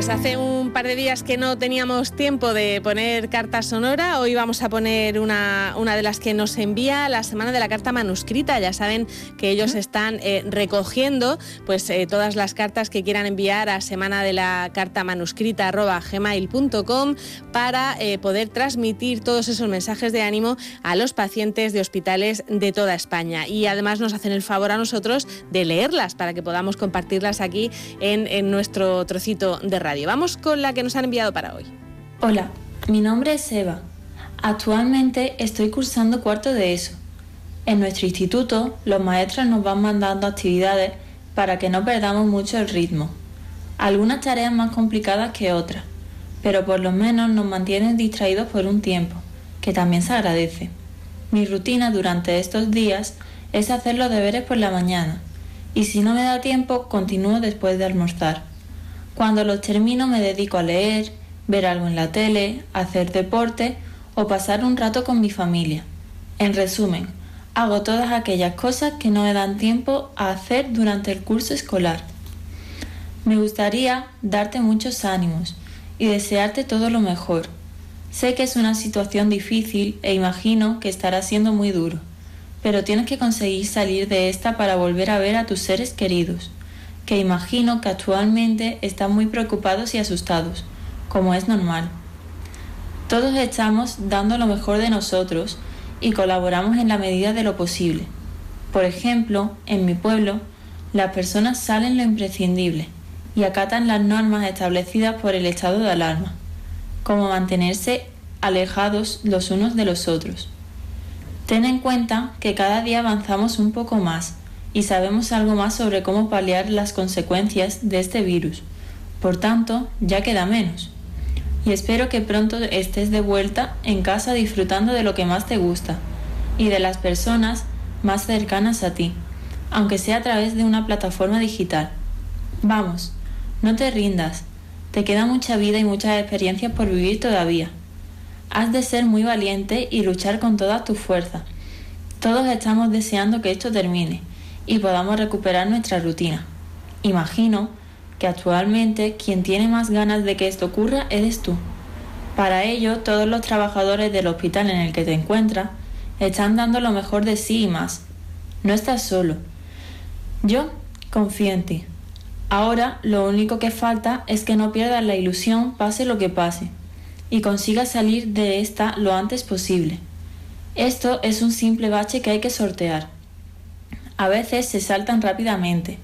Pues hace un par de días que no teníamos tiempo de poner carta sonora. Hoy vamos a poner una, una de las que nos envía la semana de la carta manuscrita. Ya saben que ellos están eh, recogiendo pues eh, todas las cartas que quieran enviar a semana de la carta manuscrita gmail.com para eh, poder transmitir todos esos mensajes de ánimo a los pacientes de hospitales de toda España. Y además nos hacen el favor a nosotros de leerlas para que podamos compartirlas aquí en, en nuestro trocito de radio. Vamos con la que nos han enviado para hoy. Hola, mi nombre es Eva. Actualmente estoy cursando cuarto de ESO. En nuestro instituto, los maestros nos van mandando actividades para que no perdamos mucho el ritmo. Algunas tareas más complicadas que otras, pero por lo menos nos mantienen distraídos por un tiempo, que también se agradece. Mi rutina durante estos días es hacer los deberes por la mañana, y si no me da tiempo, continúo después de almorzar. Cuando los termino me dedico a leer, ver algo en la tele, hacer deporte o pasar un rato con mi familia. En resumen, hago todas aquellas cosas que no me dan tiempo a hacer durante el curso escolar. Me gustaría darte muchos ánimos y desearte todo lo mejor. Sé que es una situación difícil e imagino que estará siendo muy duro, pero tienes que conseguir salir de esta para volver a ver a tus seres queridos que imagino que actualmente están muy preocupados y asustados, como es normal. Todos estamos dando lo mejor de nosotros y colaboramos en la medida de lo posible. Por ejemplo, en mi pueblo, las personas salen lo imprescindible y acatan las normas establecidas por el estado de alarma, como mantenerse alejados los unos de los otros. Ten en cuenta que cada día avanzamos un poco más y sabemos algo más sobre cómo paliar las consecuencias de este virus. Por tanto, ya queda menos. Y espero que pronto estés de vuelta en casa disfrutando de lo que más te gusta y de las personas más cercanas a ti, aunque sea a través de una plataforma digital. Vamos, no te rindas, te queda mucha vida y muchas experiencias por vivir todavía. Has de ser muy valiente y luchar con toda tu fuerza. Todos estamos deseando que esto termine y podamos recuperar nuestra rutina. Imagino que actualmente quien tiene más ganas de que esto ocurra eres tú. Para ello, todos los trabajadores del hospital en el que te encuentras están dando lo mejor de sí y más. No estás solo. Yo confío en ti. Ahora lo único que falta es que no pierdas la ilusión pase lo que pase y consigas salir de esta lo antes posible. Esto es un simple bache que hay que sortear. A veces se saltan rápidamente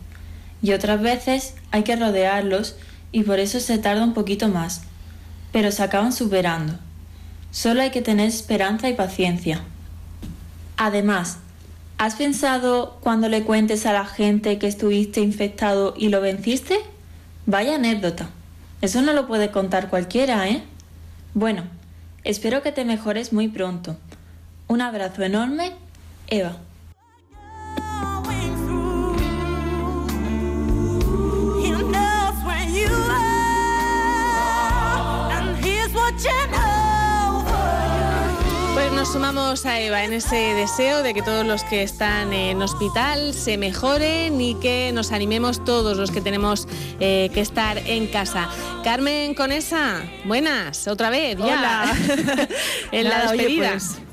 y otras veces hay que rodearlos y por eso se tarda un poquito más, pero se acaban superando. Solo hay que tener esperanza y paciencia. Además, ¿has pensado cuando le cuentes a la gente que estuviste infectado y lo venciste? Vaya anécdota. Eso no lo puede contar cualquiera, ¿eh? Bueno, espero que te mejores muy pronto. Un abrazo enorme, Eva. Sumamos a Eva en ese deseo de que todos los que están en hospital se mejoren y que nos animemos todos los que tenemos eh, que estar en casa. Carmen Conesa, buenas, otra vez, ya. en la despedida. Pues,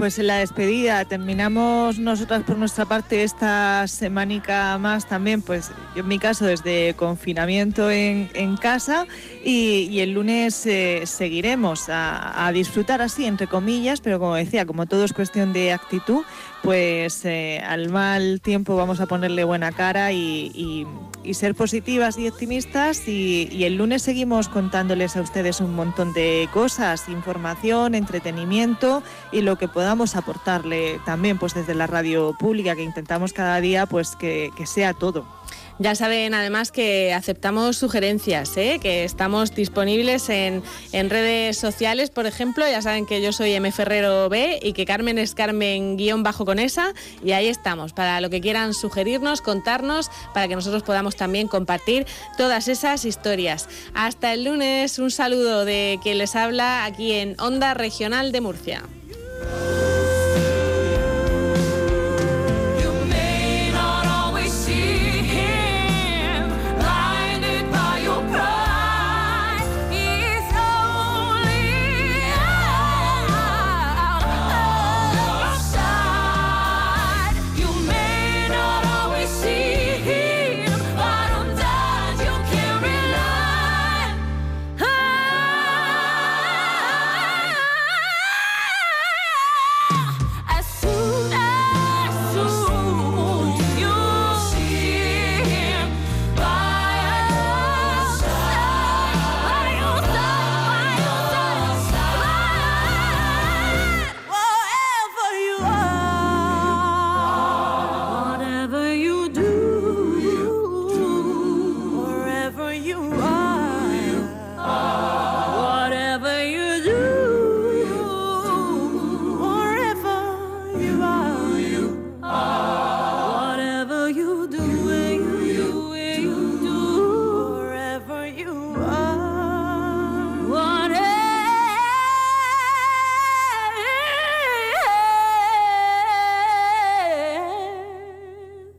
pues en la despedida. Terminamos nosotras por nuestra parte esta semanica más también, pues yo en mi caso desde confinamiento en, casa. Y, el lunes eh, seguiremos a, disfrutar así, entre comillas, pero como decía, como todo es cuestión de actitud, pues eh, al mal tiempo vamos a ponerle buena cara y, ser positivas y optimistas y, el lunes seguimos contándoles a ustedes un montón de cosas, información, entretenimiento y lo que podamos aportarle también pues desde la radio pública que intentamos cada día pues que sea todo. Ya saben además que aceptamos sugerencias, ¿eh? que estamos disponibles en, redes sociales, por ejemplo, ya saben que yo soy M Ferrero B y que Carmen es Carmen guion bajo con esa y ahí estamos para lo que quieran sugerirnos, contarnos, para que nosotros podamos también compartir todas esas historias. Hasta el lunes, un saludo de quien les habla aquí en Onda Regional de Murcia.